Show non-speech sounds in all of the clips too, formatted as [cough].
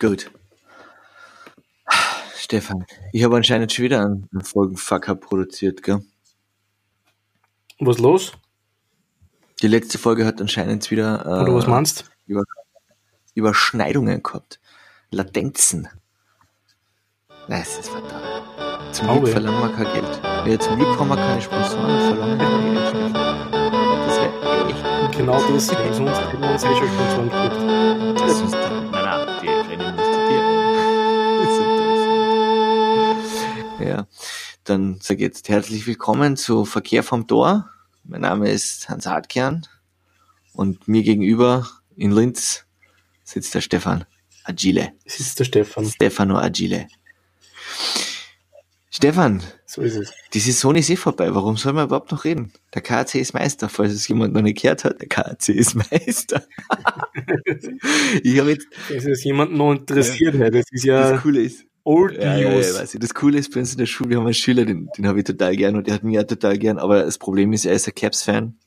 Gut. Stefan, ich habe anscheinend schon wieder einen Folgenfucker produziert, gell? Was los? Die letzte Folge hat anscheinend wieder äh, Oder was meinst? über, Überschneidungen gehabt. Latenzen. Nein, es ist fatal. Zum Glück verlangen wir kein Geld. Ja, zum Glück haben wir keine Sponsoren verlangen kein Geld. Das wäre echt. Genau deswegen, sonst hätten wir uns eh schon Sponsoren gekriegt. Das ist dann sage ich jetzt herzlich willkommen zu Verkehr vom Tor. Mein Name ist Hans Hartkern und mir gegenüber in Linz sitzt der Stefan Agile. Es ist der Stefan. Stefano Agile. Stefan, So ist es. die Saison ist eh vorbei. Warum soll man überhaupt noch reden? Der KAC ist Meister, falls es jemand noch nicht gehört hat. Der KAC ist Meister. [laughs] ich habe jetzt, es jemanden noch interessiert hat, das ist ja das Coole ist, Old ja, ja, ja, News. weiß ich. Das Coole ist bei uns in der Schule, wir haben einen Schüler, den, den habe ich total gern und der hat mich auch total gern, aber das Problem ist, er ist ein Caps-Fan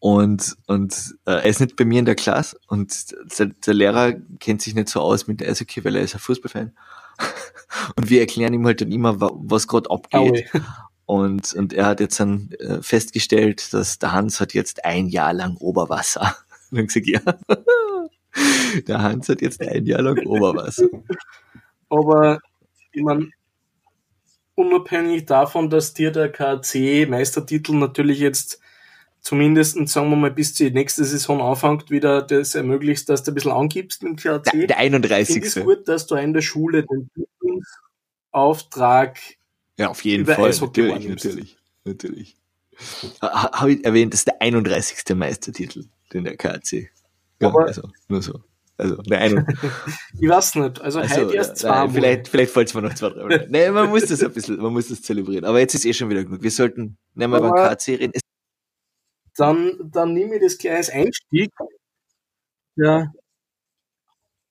und, und äh, er ist nicht bei mir in der Klasse und der, der Lehrer kennt sich nicht so aus mit der Eishockey, weil er ist ein Fußballfan. [laughs] Und wir erklären ihm halt dann immer, wa- was gerade abgeht. Aue. Und, und er hat jetzt dann äh, festgestellt, dass der Hans hat jetzt ein Jahr lang Oberwasser. Und [laughs] dann gesagt, ja, [laughs] der Hans hat jetzt ein Jahr lang Oberwasser. Aber ich meine, unabhängig davon, dass dir der KC-Meistertitel natürlich jetzt zumindest, sagen wir mal, bis die nächste Saison anfängt, wieder das ermöglicht, dass du ein bisschen angibst mit dem Der, KC. der Finde 31. es gut, dass du in der Schule den Bildungsauftrag Ja, auf jeden über Fall. Eishockey Natürlich, wahrnimmst. natürlich, natürlich. Ha- Habe ich erwähnt, das ist der 31. Meistertitel, den der KC. Ja, also, nur so. Also, eine. [laughs] Ich weiß nicht, also, Also, heute erst ja, zweimal. nein, vielleicht, vielleicht fällt es mir noch zwei, drei Mal. Nee, man muss das ein bisschen, man muss das zelebrieren. Aber jetzt ist eh schon wieder genug. Wir sollten nicht mehr über Aber- KC reden. Es- Dann, dann nehme ich das gleich als Einstieg. Ja.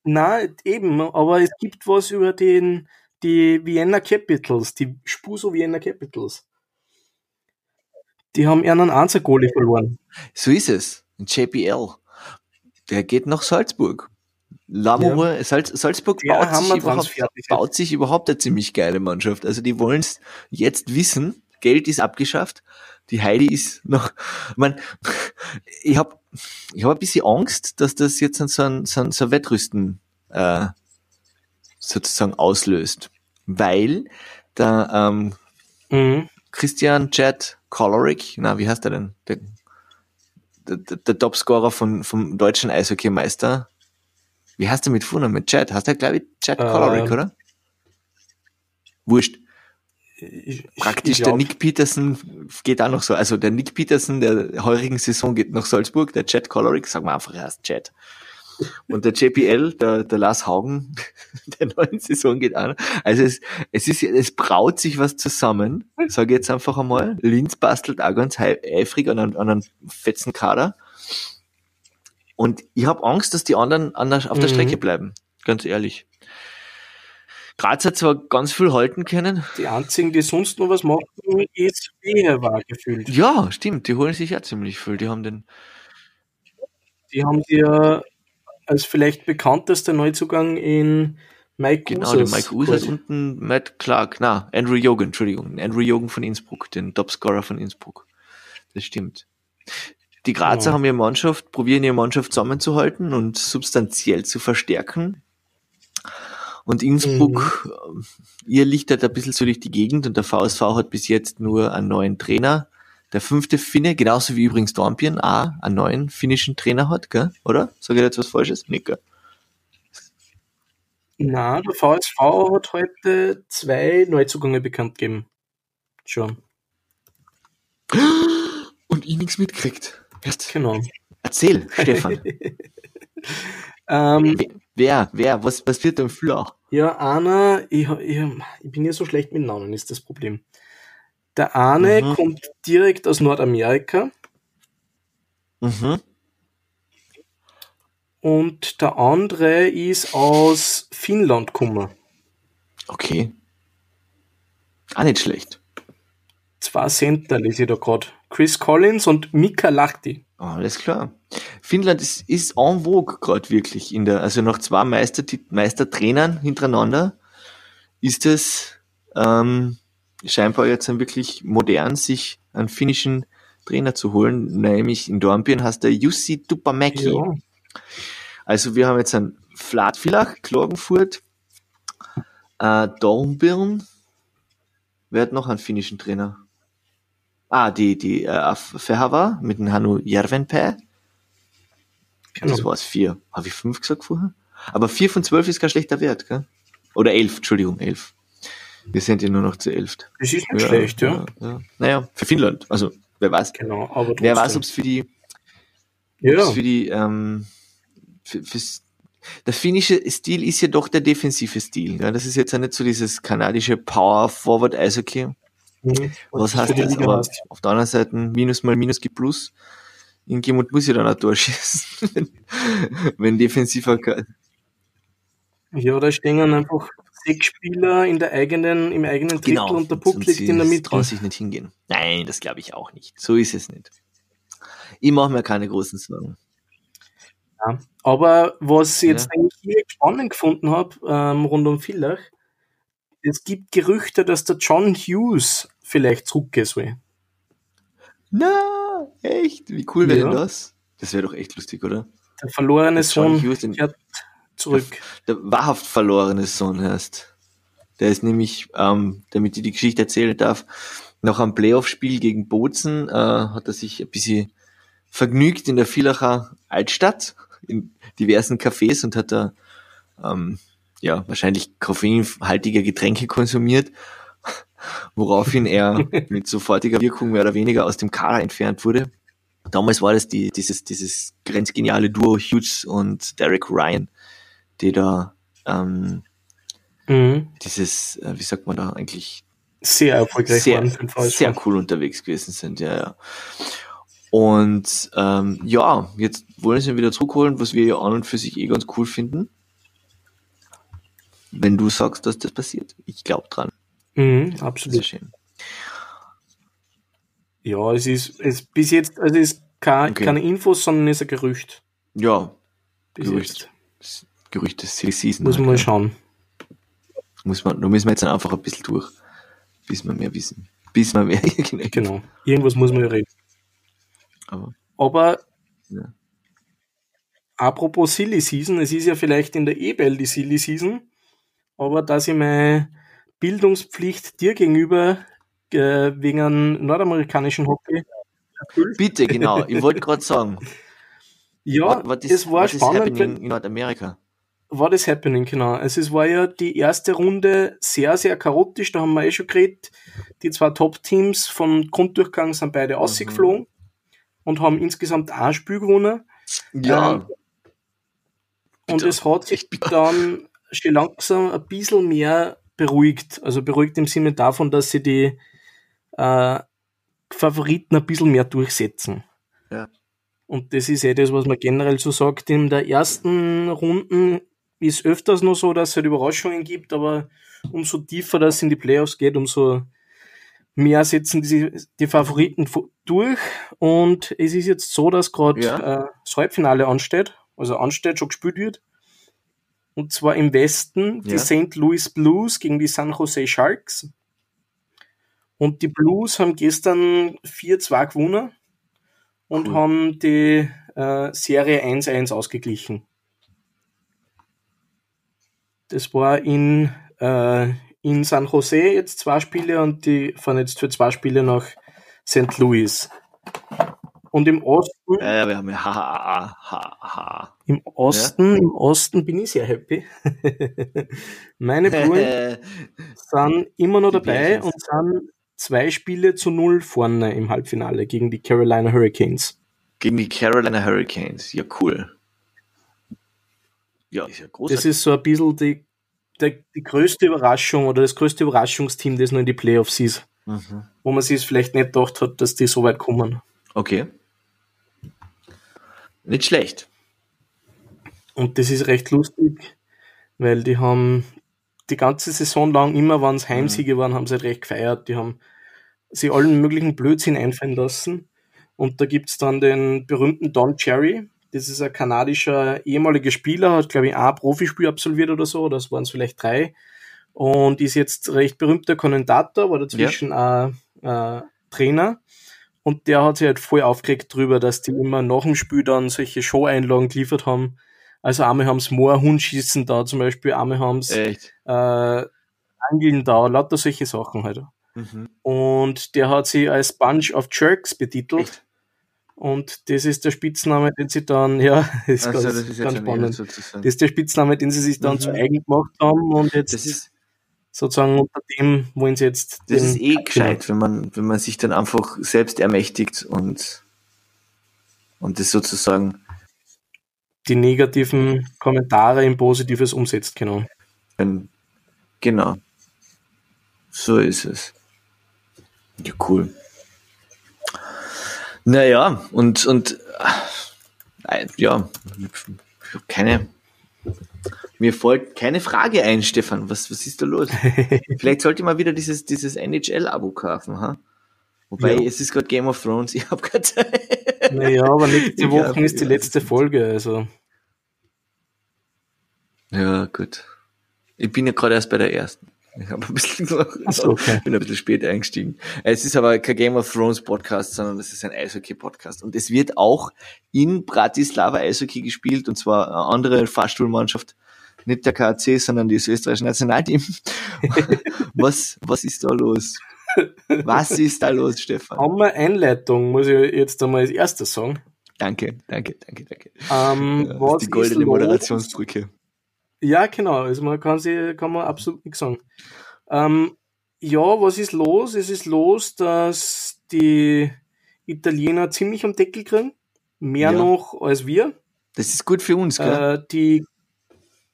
Nein, eben, aber es gibt was über den, die Vienna Capitals, die Spuso Vienna Capitals. Die haben einen Einser-Goalie verloren. So ist es. Ein JPL. Der geht nach Salzburg. Lamour, Salz, Salzburg baut sich, überhaupt, baut sich überhaupt eine ziemlich geile Mannschaft. Also die wollen es jetzt wissen. Geld ist abgeschafft. Die Heidi ist noch, ich mein, ich habe ich hab ein bisschen Angst, dass das jetzt so ein, so ein, so ein Wettrüsten äh, sozusagen auslöst. Weil der ähm, Mhm. Christian Chad Koloric, na, wie heißt er denn? Der, der, der, der Topscorer von, vom deutschen Eishockeymeister. Wie heißt er mit Vornamen? Chad? Heißt er, glaube ich, Chad Äh, Koloric, oder? Wurscht. Ich, Praktisch ich der Nick Peterson geht auch noch so. Also der Nick Peterson der heurigen Saison geht nach Salzburg, der Chad Koloric, sagen wir einfach erst Chad. Und der JPL, der, der Lars Haugen, [laughs] der neuen Saison geht an. Also es, es ist, es braut sich was zusammen, sage ich jetzt einfach einmal. Linz bastelt auch ganz eifrig an einem, an einem fetzen Kader. Und ich habe Angst, dass die anderen an der, auf der Mhm. Strecke bleiben. Ganz ehrlich. Graz hat zwar ganz viel halten können. Die einzigen, die sonst noch was machen, ist wer war gefühlt. Ja, stimmt. Die holen sich ja ziemlich viel. Die haben den, Die haben dir als vielleicht bekanntester Neuzugang in Mike Genau, Users den Mike Users quasi. und den Matt Clark. Na, Andrew Jogen, Entschuldigung. Andrew Jogen von Innsbruck, den Topscorer von Innsbruck. Das stimmt. Die Grazer Ja. haben ihre Mannschaft, probieren ihre Mannschaft zusammenzuhalten und substanziell zu verstärken. Und Innsbruck, Mhm. äh, ihr liegt halt ein bisschen so durch die Gegend und der VSV hat bis jetzt nur einen neuen Trainer. Der fünfte Finne, genauso wie übrigens Dornbirn, auch einen neuen finnischen Trainer hat, gell? oder? Sage ich jetzt was Falsches? Nicht, gell? Na, der VSV hat heute zwei Neuzugänge bekannt gegeben. Schon. Und ich nichts mitkriegt. Erst Genau. Erzähl, Stefan. [laughs] Ähm, Wer, wer, was, was wird denn Flach? ja, einer, ich, ich, ich bin ja so schlecht mit Namen, ist das Problem. Der eine Mhm. kommt direkt aus Nordamerika Mhm. und der andere ist aus Finnland gekommen. Okay. Auch nicht schlecht. zwei Center, lese ich da gerade. Chris Collins und Mika Lahti. Oh, alles klar. Finnland ist, ist en vogue gerade wirklich in der, also nach zwei Meister, Meistertrainern hintereinander ist es ähm, scheinbar jetzt dann wirklich modern, sich einen finnischen Trainer zu holen, nämlich in Dornbirn heißt der Jussi Tupamäki. Ja. Also wir haben jetzt einen Flatvillach, Klagenfurt, äh, Dornbirn. Wer hat noch einen finnischen Trainer? Ah, die, die äh, Ferhava mit dem Hanu Järvenpää. Genau. Das war's vier. Habe ich fünf gesagt vorher? Aber vier von zwölf ist kein schlechter Wert, gell? Oder elf, Entschuldigung, elf. Wir sind ja nur noch zu elf. Das ist nicht ja, schlecht, ja. ja. ja. Naja, für Finnland. Also, wer weiß. Genau, aber Wer weiß, ob es für die, ja. für die, ähm, für, fürs, der finnische Stil ist ja doch der defensive Stil. Ja? Das ist jetzt ja nicht so dieses kanadische Power Forward Eishockey. Mhm. Was heißt das? Aber hast. auf der anderen Seite Minus mal Minus gibt Plus. Irgendjemand muss ja dann ein Tor schießen, wenn defensiver ja, da stehen einfach sechs Spieler in der eigenen, im eigenen Drittel genau. und der Puck liegt in der Mitte. trauen sich nicht hingehen. Nein, das glaube ich auch nicht. So ist es nicht. Ich mache mir keine großen Sorgen. Ja, aber was ich jetzt ja. eigentlich hier spannend gefunden habe, ähm, rund um Villach, es gibt Gerüchte, dass der John Hughes vielleicht zurückgehen soll. Na, echt? Wie cool wäre ja. denn das? Das wäre doch echt lustig, oder? Der verlorene Sohn Hughes, den, zurück. Der, der wahrhaft verlorene Sohn heißt. Der ist nämlich, ähm, damit ich die Geschichte erzählen darf, nach einem Playoff-Spiel gegen Bozen äh, hat er sich ein bisschen vergnügt in der Villacher Altstadt, in diversen Cafés und hat da ähm, ja wahrscheinlich koffeinhaltige Getränke konsumiert, woraufhin er [laughs] mit sofortiger Wirkung mehr oder weniger aus dem Kader entfernt wurde. Damals war das die, dieses, dieses grenzgeniale Duo Hughes und Derek Ryan, die da ähm, mhm. dieses, äh, wie sagt man da eigentlich, sehr erfolgreich sehr, waren, sehr cool unterwegs gewesen sind, ja, ja. Und ähm, ja, jetzt wollen sie ihn wieder zurückholen, was wir ja an und für sich eh ganz cool finden. Wenn du sagst, dass das passiert. Ich glaube dran. Mhm, absolut. schön. Ja, es ist es bis jetzt, also es ist kein, okay. keine Infos, sondern es ist ein Gerücht. Ja, bis Gerücht. Jetzt. Gerüchte Silly Season. Muss man mal schauen. Muss man, da müssen wir jetzt einfach ein bisschen durch, bis wir mehr wissen. Bis wir mehr. [laughs] genau. Irgendwas muss man ja reden. Aber, Aber ja. apropos Silly Season, es ist ja vielleicht in der E-Bell die Silly Season, aber dass ich meine Bildungspflicht dir gegenüber äh, wegen einem nordamerikanischen Hockey Bitte, genau. Ich wollte gerade sagen. Ja, was ist, es war was spannend. in Nordamerika? war das Happening, genau. Also es war ja die erste Runde sehr, sehr chaotisch, da haben wir eh schon geredet. Die zwei Top-Teams vom Grunddurchgang sind beide mhm. ausgeflogen und haben insgesamt ein Spiel gewonnen. Ja. Ähm, und es hat sich dann schon langsam ein bisschen mehr beruhigt. Also beruhigt im Sinne davon, dass sie die äh, Favoriten ein bisschen mehr durchsetzen. Ja. Und das ist eh das, was man generell so sagt. In der ersten Runden ist öfters nur so, dass es halt Überraschungen gibt, aber umso tiefer das in die Playoffs geht, umso mehr setzen die, die Favoriten durch. Und es ist jetzt so, dass gerade ja. äh, das Halbfinale ansteht, also ansteht, schon gespielt wird. Und zwar im Westen ja. die St. Louis Blues gegen die San Jose Sharks. Und die Blues haben gestern 4-2 gewonnen und cool. haben die äh, Serie 1-1 ausgeglichen. Das war in, äh, in San Jose jetzt zwei Spiele und die fahren jetzt für zwei Spiele nach St. Louis. Und im Osten. Ja, wir haben ja ha, ha, ha, ha. Im Osten, ja? im Osten bin ich sehr happy. [laughs] Meine Brunnen [laughs] sind immer noch dabei und sind zwei Spiele zu null vorne im Halbfinale gegen die Carolina Hurricanes. Gegen die Carolina Hurricanes, ja cool. Ja, ist ja großartig. Das ist so ein bisschen die, die, die größte Überraschung oder das größte Überraschungsteam, das noch in die Playoffs ist. Mhm. Wo man sich vielleicht nicht gedacht hat, dass die so weit kommen. Okay. Nicht schlecht. Und das ist recht lustig, weil die haben die ganze Saison lang immer, wenn es Heimsiege mhm. waren, haben sie halt recht gefeiert. Die haben sie allen möglichen Blödsinn einfallen lassen. Und da gibt's dann den berühmten Don Cherry. Das ist ein kanadischer ehemaliger Spieler, hat, glaube ich, ein Profispiel absolviert oder so, das waren es vielleicht drei. Und ist jetzt recht berühmter Kommentator, war dazwischen ja. ein, Trainer. Und der hat sich halt voll aufgeregt drüber, dass die immer nach dem Spiel dann solche Show-Einlagen geliefert haben. Also einmal haben sie Moorhundschießen da zum Beispiel, einmal haben sie äh, Angeln da, lauter solche Sachen halt. Mhm. Und der hat sie als Bunch of Jerks betitelt. Echt? Und das ist der Spitzname, den sie dann, ja, [laughs] ist also, ganz, das ist ganz spannend. Das ist der Spitzname, den sie sich dann mhm. zu eigen gemacht haben und jetzt das ist, sozusagen unter dem wollen sie jetzt. Das ist eh gescheit, wenn man, wenn man sich dann einfach selbst ermächtigt und, und das sozusagen die negativen Kommentare in Positives umsetzt, genau. Genau. So ist es. Ja, cool. Naja, und, und äh, ja, keine, mir folgt keine Frage ein, Stefan. Was, was ist da los? [laughs] Vielleicht sollte ich mal wieder dieses, dieses NHL-Abo kaufen, ha? Wobei, ja. es ist gerade Game of Thrones, [laughs] ich habe keine Zeit. Naja, aber nächste Woche ist die letzte Folge, also. Ja, gut. Ich bin ja gerade erst bei der ersten. Ich habe ein bisschen so, okay. bin ein bisschen spät eingestiegen. Es ist aber kein Game of Thrones Podcast, sondern es ist ein Eishockey Podcast. Und es wird auch in Bratislava Eishockey gespielt, und zwar eine andere Fahrstuhlmannschaft. Nicht der KAC, sondern das österreichische Nationalteam. [laughs] was, was ist da los? Was ist da los, Stefan? Haben wir Einleitung, muss ich jetzt einmal als erstes sagen. Danke, danke, danke, danke. Ähm, ja, was die goldene Moderationsbrücke. Ja, genau. Also man kann sie, kann man absolut nichts sagen. Ähm, ja, was ist los? Es ist los, dass die Italiener ziemlich am Deckel kriegen. Mehr ja. noch als wir. Das ist gut für uns, gell? Äh, die,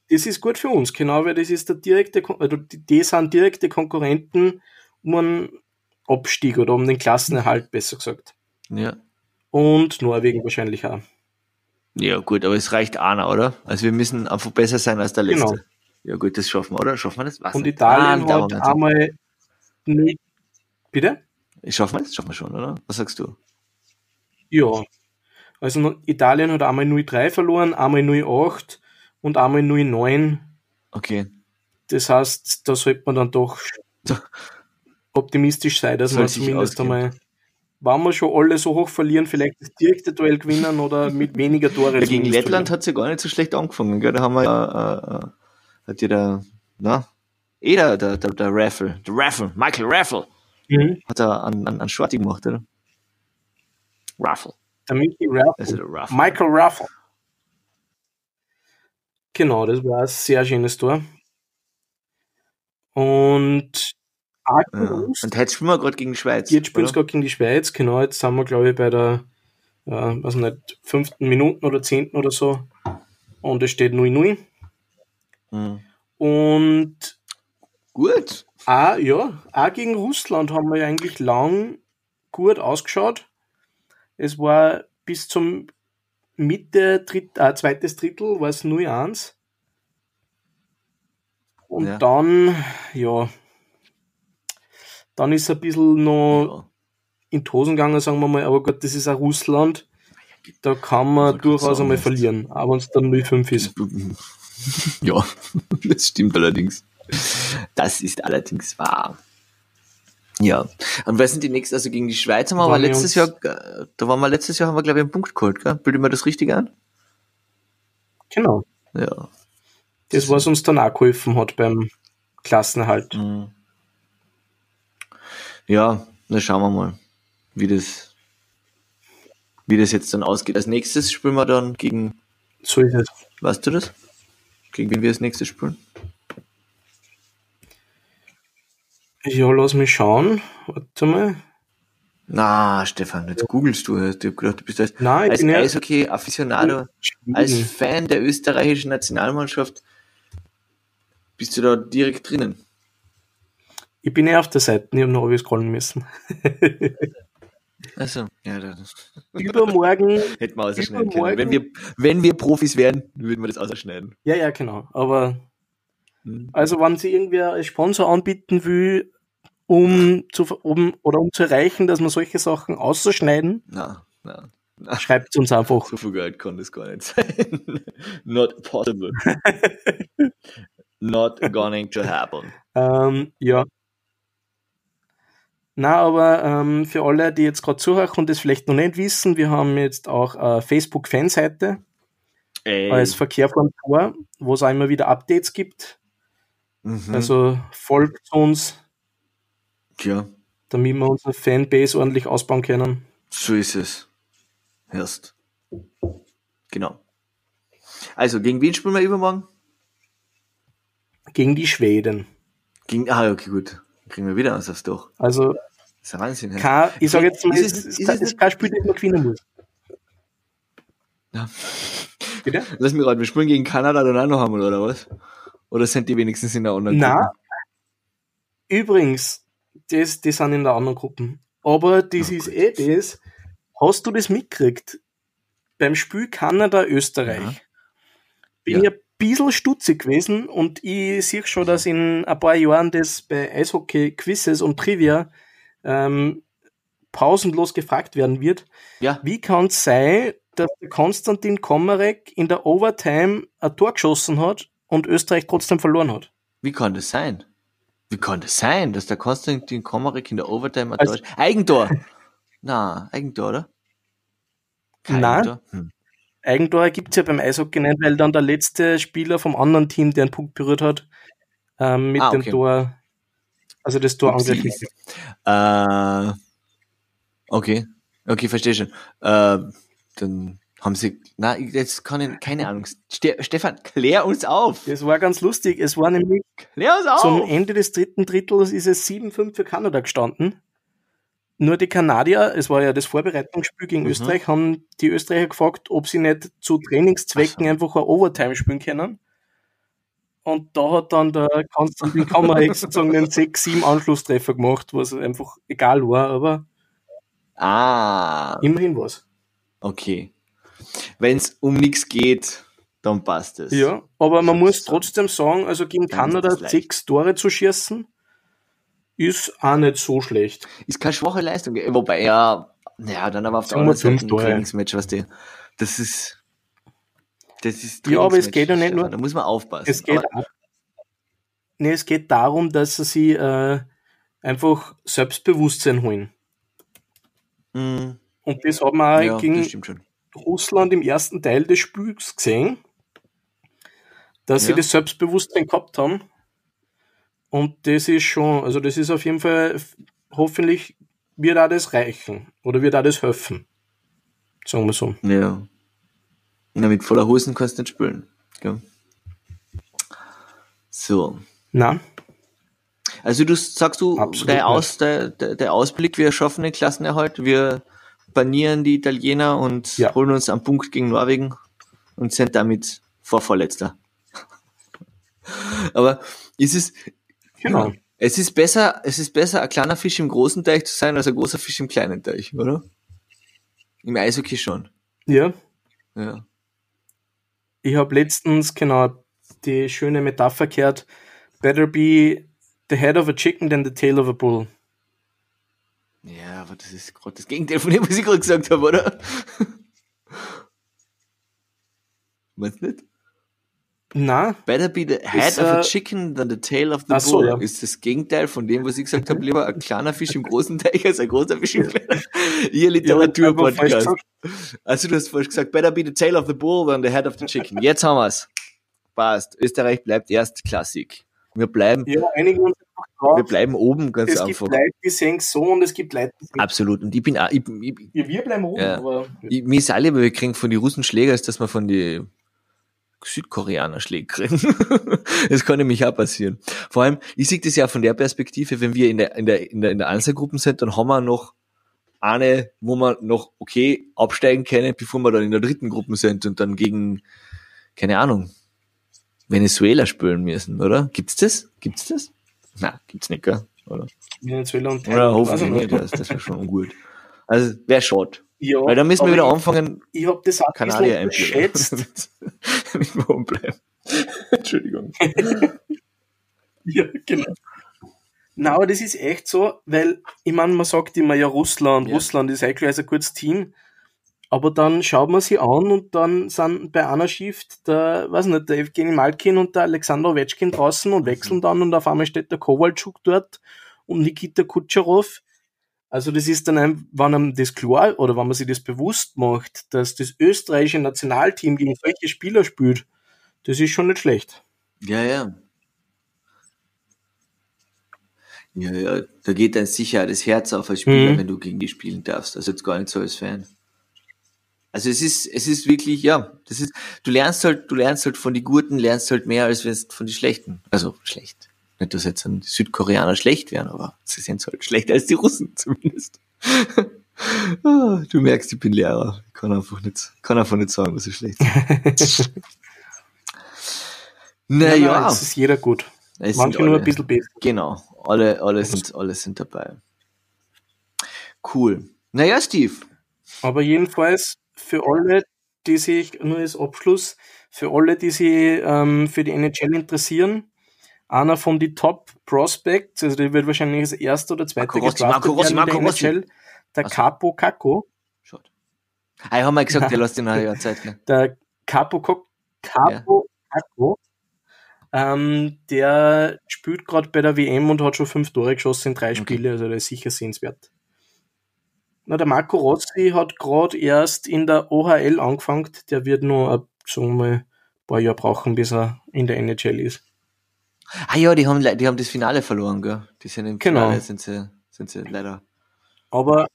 das ist gut für uns, genau, weil das ist der direkte, also die sind direkte Konkurrenten um einen Abstieg oder um den Klassenerhalt, besser gesagt. Ja. Und Norwegen wahrscheinlich auch. Ja, gut, aber es reicht einer, oder? Also wir müssen einfach besser sein als der. Letzte. Genau. Ja, gut, das schaffen wir, oder? Schaffen wir das? Was Und Italien ah, hat einmal nicht. Bitte? Schaffen wir das? Schaffen wir schon, oder? Was sagst du? Ja. Also Italien hat einmal 0-3 verloren, einmal 0-8 und einmal 0-9. Okay. Das heißt, da sollte man dann doch optimistisch sein, dass Soll man zumindest einmal wenn wir schon alle so hoch verlieren, vielleicht das direkte Duell gewinnen oder mit weniger Tore. Ja, gegen Lettland hat sie gar nicht so schlecht angefangen, gell? Da haben wir ja, äh, äh, hat ja der, na, eh der, der, der, der Raffle, der Raffle, Michael Raffle, mhm. hat er an, an, an Shorty gemacht, oder? Raffle. Der Mickey Raffle. Also der Raffle. Michael Raffle. Genau, das war ein sehr schönes Tor. Und ja. Und jetzt spielen wir gerade gegen die Schweiz. Jetzt spielen wir gerade gegen die Schweiz, genau. Jetzt sind wir, glaube ich, bei der, äh, was nicht, fünften Minuten oder zehnten oder so. Und es steht 0-0. Mhm. Und gut. Auch, ja, auch gegen Russland haben wir ja eigentlich lang gut ausgeschaut. Es war bis zum Mitte, Dritt, äh, zweites Drittel war es 0-1. Und ja. dann, ja, dann ist es ein bisschen noch in die Hosen gegangen, sagen wir mal, aber gut, das ist auch Russland. Da kann man durchaus einmal verlieren, aber wenn es dann 0-5 ist. [laughs] Ja, [laughs] das stimmt allerdings. Das ist allerdings wahr. Ja. Und wer sind die nächsten? Also gegen die Schweiz haben wir aber letztes Jahr, da waren wir letztes Jahr, haben wir glaube ich einen Punkt geholt, gell? Bildet mir das richtig an? Genau. Ja. Das, was uns dann auch geholfen hat beim Klassenerhalt. Mhm. Ja, dann schauen wir mal, wie das, wie das jetzt dann ausgeht. Als nächstes spielen wir dann gegen. So ist es. Weißt du das? Gegen wen wir als nächstes spielen? Ja, lass mich schauen. Warte mal. Na, Stefan, jetzt googelst du. Ich hab gedacht, du bist als, Nein, als Eishockey-Afficionado, als Fan der österreichischen Nationalmannschaft, bist du da direkt drinnen. Ich bin ja auf der Seite, ich habe noch alles scrollen müssen. Also, ja, das. Übermorgen. [laughs] Hätten wir ausschneiden können. Wenn wir, wenn wir Profis wären, würden wir das ausschneiden. Ja, ja, genau. Aber, hm. also, wenn sie irgendwer als Sponsor anbieten will, um zu, um, oder um zu erreichen, dass wir solche Sachen auszuschneiden? Na, na. Schreibt uns einfach. So viel Geld kann das gar nicht sein. [laughs] Not possible. [laughs] Not going to happen. Ähm, ja. Na, aber ähm, für alle, die jetzt gerade zuhören und das vielleicht noch nicht wissen, wir haben jetzt auch eine Facebook-Fanseite als Verkehr vom Tor, wo es auch immer wieder Updates gibt. Mhm. Also folgt uns. Ja. Damit wir unsere Fanbase ordentlich ausbauen können. So ist es. Erst. Genau. Also, gegen wen spielen wir übermorgen? Gegen die Schweden. Gegen, ah, okay, gut. Kriegen wir wieder was aufs Doch. Also, das ist Wahnsinn. Ja. Kein, ich sage jetzt mal, ist ist es, ist kein Spiel, das man gewinnen muss. Ja. Bitte? Lass mich gerade, wir spielen gegen Kanada dann auch noch einmal, oder was? Oder sind die wenigstens in der anderen Gruppe? Nein. Übrigens, das, die sind in der anderen Gruppe. Aber das oh, ist Gott. eh das. Hast du das mitgekriegt? Beim Spiel Kanada-Österreich. Ja. Bin ja. ich ein bisschen stutzig gewesen und ich sehe schon, dass in ein paar Jahren das bei Eishockey-Quizzes und Trivia ähm, pausenlos gefragt werden wird. Ja. Wie kann es sein, dass der Konstantin Komarek in der Overtime ein Tor geschossen hat und Österreich trotzdem verloren hat? Wie kann das sein? Wie kann das sein, dass der Konstantin Komarek in der Overtime ein also, Tor... Eigentor! Na, Eigentor, oder? Kein Nein. Hm. Eigentor gibt es ja beim Eishockey nicht, weil dann der letzte Spieler vom anderen Team, der einen Punkt berührt hat, ähm, mit ah, okay. dem Tor, also das Tor angegriffen Äh, okay, okay, verstehe schon. Äh, dann haben sie, na, jetzt kann ich, keine Ahnung. Ste Stefan, klär uns auf. Das war ganz lustig. Es war nämlich, klär uns auf. zum Ende des dritten Drittels ist es 7-5 für Kanada gestanden. Nur die Kanadier, es war ja das Vorbereitungsspiel gegen mhm. Österreich, haben die Österreicher gefragt, ob sie nicht zu Trainingszwecken so. einfach ein Overtime spielen können. Und da hat dann der Konstantin Kammereck [laughs] sozusagen einen 6-7 Anschlusstreffer gemacht, was einfach egal war, aber ah. immerhin was. Okay. Wenn es um nichts geht, dann passt es. Ja, aber man muss trotzdem sagen, also gegen Kanada sechs Tore zu schießen, ist auch nicht so schlecht. Ist keine schwache Leistung. Wobei, ja, ja, dann aber auf der anderen Seite ein Trainingsmatch, was die, das ist, das ist Ja, aber es geht ja nicht nur. Da muss man aufpassen. Es geht, auch, nee, es geht darum, dass sie äh, einfach Selbstbewusstsein holen. Mhm. Und das haben wir ja, gegen Russland im ersten Teil des Spiels gesehen, dass ja. sie das Selbstbewusstsein gehabt haben. Und das ist schon, also das ist auf jeden Fall, hoffentlich wird auch das reichen oder wird auch das helfen. Sagen wir so. Ja. Na, mit voller Hosen kannst du nicht spielen. Ja. So. Na. Also du sagst du, der, Aus, der, der, Ausblick, wir schaffen den Klassenerhalt, wir banieren die Italiener und ja. holen uns am Punkt gegen Norwegen und sind damit Vorvorletzter. [laughs] Aber ist es, genau. Es ist besser, es ist besser, ein kleiner Fisch im großen Teich zu sein, als ein großer Fisch im kleinen Teich, oder? Im Eishockey schon. Ja. Ja. Ich habe letztens genau die schöne Metapher gehört, better be the head of a chicken than the tail of a bull. Ja, aber das ist gerade das Gegenteil von dem, was ich gerade gesagt habe, oder? [laughs] Meinst du nicht? Na. Better be the head ist, of a chicken than the tail of the so, bull. Ja. Ist das Gegenteil von dem, was ich gesagt habe, lieber ein kleiner Fisch im großen Teich als ein großer Fisch im kleinen. Ihr Literatur-Podcast. also du hast falsch gesagt, better be the tail of the bull than the head of the chicken. Jetzt haben wir's. Passt. Österreich bleibt erst Klassik. Wir bleiben. Ja, einige uns drauf. Wir bleiben oben ganz es einfach. Es gibt Leute, die sehen so und es gibt Leute, die Absolut. Und ich bin auch, ich, ich, ja, wir bleiben oben, ja. aber. Ich, mir ist alle, weil wir kriegen von den Russen Schläger, als dass wir von den Südkoreaner Schläge kriegen. [laughs] das kann nämlich auch passieren. Vor allem, ich sehe das ja von der Perspektive, wenn wir in der, in der, in der, in der Einzelgruppen sind, dann haben wir noch eine, wo wir noch okay absteigen können, bevor wir dann in der dritten Gruppe sind und dann gegen, keine Ahnung, Venezuela spielen müssen, oder? Gibt's das? Gibt's das? Na, gibt's nicht, gell? Oder? Venezuela und Thailand. Oder hoffentlich nicht, das, das wäre schon ungut. Also, wäre schade. Ja, Weil da müssen wir wieder anfangen, ich hab das auch Kanadier oben [laughs] bleiben. [laughs] Entschuldigung. [laughs] ja, genau. Na, aber das ist echt so, weil, ich meine, man sagt immer, ja, Russland, Ja. Russland ist eigentlich ein gutes Team. Aber dann schaut man sie an und dann sind bei einer Shift der, weiß nicht, der Evgeny Malkin und der Alexander Ovechkin draußen und wechseln dann und auf einmal steht der Kowalczuk dort und Nikita Kutscherow. Also das ist dann, ein, wenn einem das klar oder wenn man sich das bewusst macht, dass das österreichische Nationalteam gegen solche Spieler spielt, das ist schon nicht schlecht. Ja, ja. Ja, ja, da geht dann sicher das Herz auf als Spieler, Mhm. wenn du gegen die spielen darfst. Also jetzt gar nicht so als Fan. Also es ist, es ist wirklich, ja, das ist, du lernst halt, du lernst halt von die Guten, lernst halt mehr als wenn es von die Schlechten. Also schlecht. Nicht, dass jetzt ein Südkoreaner schlecht wären, aber sie sind halt schlechter als die Russen [laughs] zumindest. Ah, du merkst, ich bin Lehrer. Ich kann einfach nicht, kann einfach nicht sagen, was ist schlecht. [laughs] Naja, Naja, es ist jeder gut. es Manche nur alle- ein bisschen besser. Genau, alle, alle sind, alle sind dabei. Cool. Naja, Steve. Aber jedenfalls für alle, die sich, nur als Abschluss, für alle, die sich ähm, für die NHL interessieren, einer von die Top Prospects, also der wird wahrscheinlich als erster oder zweiter Marco Rossi, Marco Rossi, der Marco Rossi. Der so. Capo Caco, Schaut. Ah, ich hab mal gesagt, [laughs] der lässt ihn ein Jahr Zeit. Ne? der Capo Co- Capo Caco, ähm, der spielt gerade bei der WM und hat schon fünf Tore geschossen in drei Okay. Spiele, also der ist sicher sehenswert. Na, der Marco Rossi hat gerade erst in der OHL angefangen, der wird nur, ein, sagen wir mal, ein paar Jahre brauchen, bis er in der NHL ist. Ah ja, die haben, die haben das Finale verloren, gell? Die sind im Genau. Finale, sind sie, sind sie leider. Aber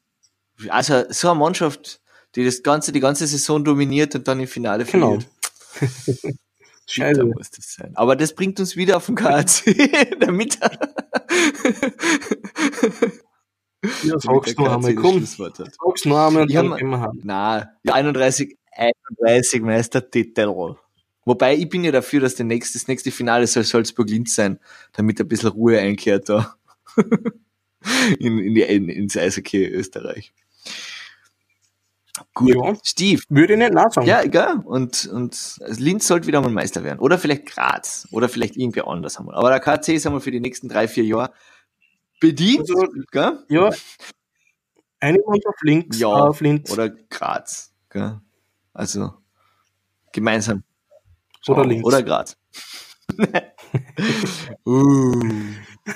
Also, so eine Mannschaft, die das ganze, die ganze Saison dominiert und dann im Finale Genau. verliert. [laughs] Scheiße. Muss das sein. Aber das bringt uns wieder auf den KC, [laughs] damit Ja, damit sag's der noch einmal, komm. Schlusswort hat. Sag's noch einmal dann hab- gehen wir heim. Na, 31, 31 Meistertitel. Wobei ich bin ja dafür, dass der nächste, das nächste Finale soll Salzburg-Linz sein, damit ein bisschen Ruhe einkehrt da. [laughs] in, in die, in, ins Eishockey Österreich. Gut. Ja. Steve. Würde ich nicht nein sagen. Ja, egal. Und, und Linz sollte wieder mal Meister werden. Oder vielleicht Graz. Oder vielleicht irgendwer anders einmal. Aber der KC ist einmal für die nächsten drei, vier Jahre bedient. Also, gell? ja. Einigen uns auf links, Ja, auf Linz. Oder Graz. Gell? Also gemeinsam. Oder Schauen. links. Oder Graz. [laughs] uh,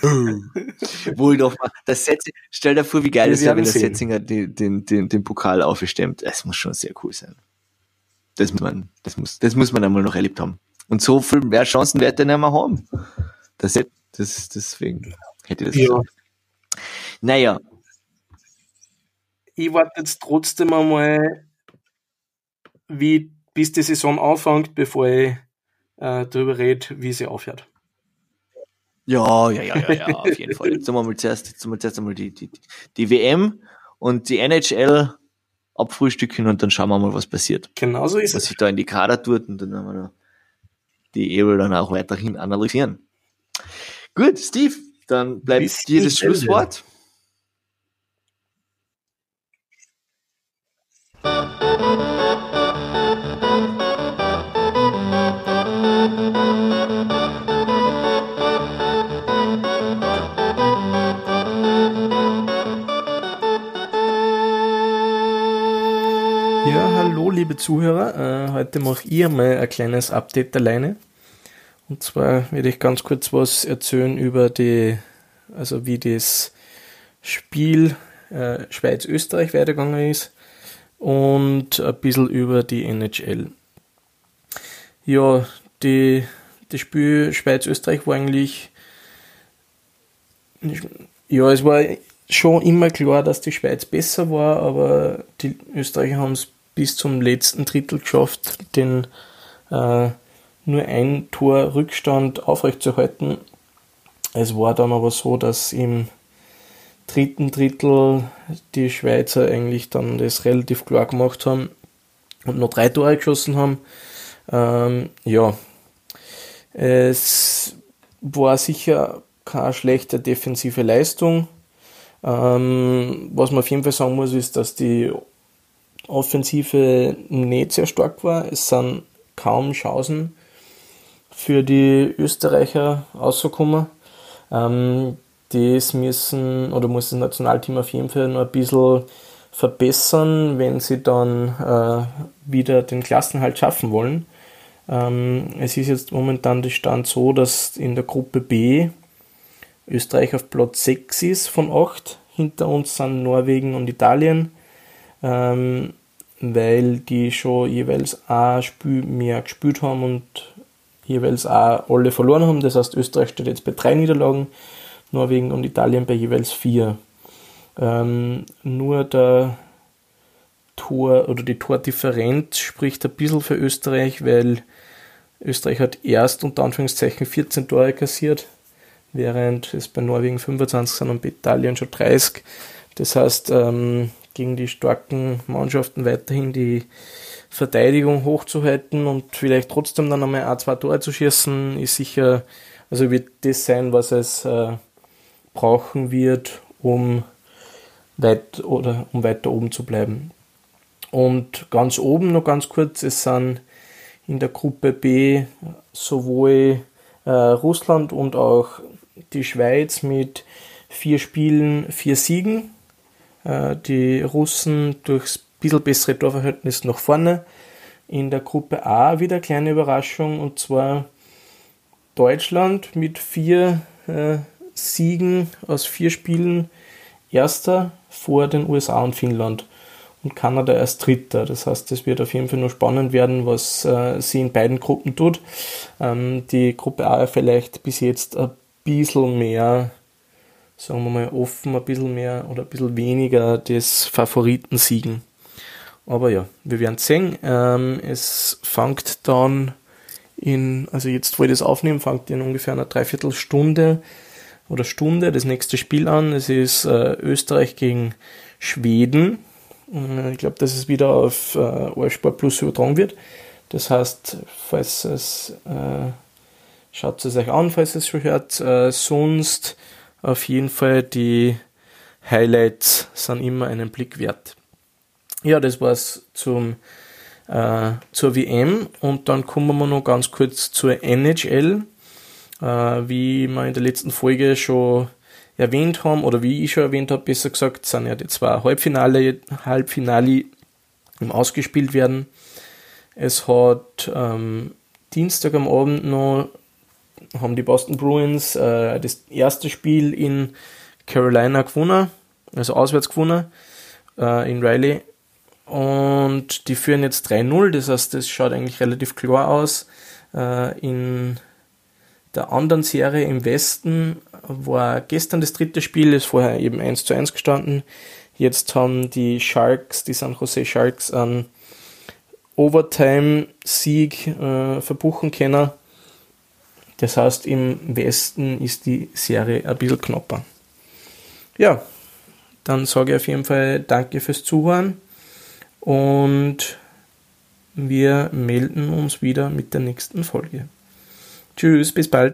uh. Wohl doch mal. Das Setz, stell dir vor, wie geil es wäre, wenn der. Setzinger den, den, den, den Pokal aufstemmt. Das muss schon sehr cool sein. Das muss man, das muss, das muss man einmal noch erlebt haben. Und so viel mehr Chancen wird er nicht mehr haben. Das, hätte- das, deswegen hätte das Ja. gesagt. Naja, ich warte jetzt trotzdem einmal, wie, bis die Saison anfängt, bevor ich äh, darüber rede, wie sie aufhört. Ja, ja, ja, ja, ja, auf jeden Fall. Jetzt haben wir mal zuerst, jetzt haben wir zuerst einmal die, die, die WM und die NHL abfrühstücken und dann schauen wir mal, was passiert. Genauso ist Was es. sich da in die Kader tut und dann werden wir da die Ebel dann auch weiterhin analysieren. Gut, Steve, dann bleibt Bis dir das. Schlusswort. Zuhörer. Äh, heute mache ich mal ein kleines Update alleine. Und zwar werde ich ganz kurz was erzählen über die, also wie das Spiel äh, Schweiz-Österreich weitergegangen ist und ein bisschen über die NHL. Ja, die, das Spiel Schweiz-Österreich war eigentlich, ja, es war schon immer klar, dass die Schweiz besser war, aber die Österreicher haben es bis zum letzten Drittel geschafft, den äh, nur ein Tor Rückstand aufrechtzuerhalten. Es war dann aber so, dass im dritten Drittel die Schweizer eigentlich dann das relativ klar gemacht haben und noch drei Tore geschossen haben. Ähm, ja, es war sicher keine schlechte defensive Leistung. Ähm, was man auf jeden Fall sagen muss, ist, dass die Offensive nicht sehr stark war. Es sind kaum Chancen für die Österreicher rausgekommen. Ähm, das müssen oder muss das Nationalteam auf jeden Fall noch ein bisschen verbessern, wenn sie dann äh, wieder den Klassenhalt schaffen wollen. Ähm, es ist jetzt momentan der Stand so, dass in der Gruppe B Österreich auf Platz 6 ist von 8. Hinter uns sind Norwegen und Italien, ähm, weil die schon jeweils ein Spiel mehr gespielt haben und jeweils auch alle verloren haben. Das heißt, Österreich steht jetzt bei drei Niederlagen, Norwegen und Italien bei jeweils vier. Ähm, nur der Tor oder die Tordifferenz spricht ein bisschen für Österreich, weil Österreich hat erst unter Anführungszeichen 14 Tore kassiert, während es bei Norwegen 25 sind und bei Italien schon 30. Das heißt, ähm, gegen die starken Mannschaften weiterhin die Verteidigung hochzuhalten und vielleicht trotzdem dann einmal ein, zwei Tore zu schießen, ist sicher, also wird das sein, was es äh, brauchen wird, um weit oder um weiter oben zu bleiben. Und ganz oben noch ganz kurz, es sind in der Gruppe B sowohl äh, Russland und auch die Schweiz mit vier Spielen, vier Siegen. Äh, die Russen durchs bisschen bessere Torverhältnis nach vorne. In der Gruppe A wieder eine kleine Überraschung und zwar Deutschland mit vier äh, Siegen aus vier Spielen erster vor den USA und Finnland und Kanada erst dritter. Das heißt, es wird auf jeden Fall noch spannend werden, was äh, sie in beiden Gruppen tut. Ähm, die Gruppe A vielleicht bis jetzt ein bisschen mehr, sagen wir mal, offen, ein bisschen mehr oder ein bisschen weniger des Favoritensiegen. Aber ja, wir werden sehen. Ähm, es fängt dann in, also jetzt, wo ich das aufnehme, fängt in ungefähr einer Dreiviertelstunde oder Stunde das nächste Spiel an. Es ist äh, Österreich gegen Schweden. Äh, ich glaube, dass es wieder auf äh, Allsport Plus übertragen wird. Das heißt, falls es, äh, schaut es euch an, falls es schon hört. Äh, sonst auf jeden Fall die Highlights sind immer einen Blick wert. Ja, das war's zum äh, zur WM und dann kommen wir noch ganz kurz zur NHL. Äh, wie wir in der letzten Folge schon erwähnt haben, oder wie ich schon erwähnt habe, besser gesagt, sind ja die zwei Halbfinale, Halbfinale im Ausgespielt werden. Es hat ähm, Dienstag am Abend noch haben die Boston Bruins äh, das erste Spiel in Carolina gewonnen, also auswärts gewonnen, äh, in Riley. Und die führen jetzt 3-0, das heißt, das schaut eigentlich relativ klar aus. Äh, in der anderen Serie im Westen war gestern das dritte Spiel, ist vorher eben 1 zu 1 gestanden. Jetzt haben die Sharks, die San Jose Sharks, einen Overtime-Sieg äh, verbuchen können. Das heißt, im Westen ist die Serie ein bisschen knapper. Ja, dann sage ich auf jeden Fall Danke fürs Zuhören und wir melden uns wieder mit der nächsten Folge. Tschüss, bis bald.